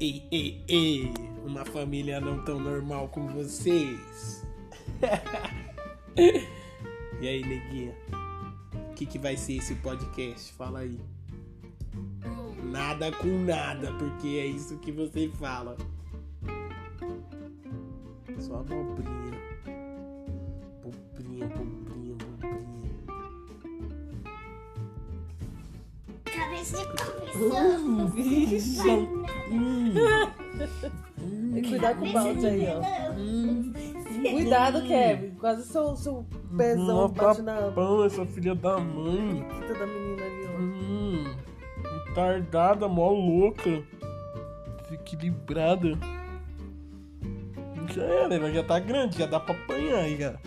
Ei, ei, ei, uma família não tão normal como vocês. e aí, neguinha? O que, que vai ser esse podcast? Fala aí. Nada com nada, porque é isso que você fala. Só abobrinha. Bobrinha, bobrinha, Cabeça de confissão. Vixe. Hum. Tem que cuidar com o balde aí, ó. Cuidado, Kevin. Quase seu, seu pezão bate na papão, essa filha da mãe. quita da menina ali, ó. Hum, retardada, mó louca. Desequilibrada. Já era, ela já tá grande, já dá pra apanhar aí, cara.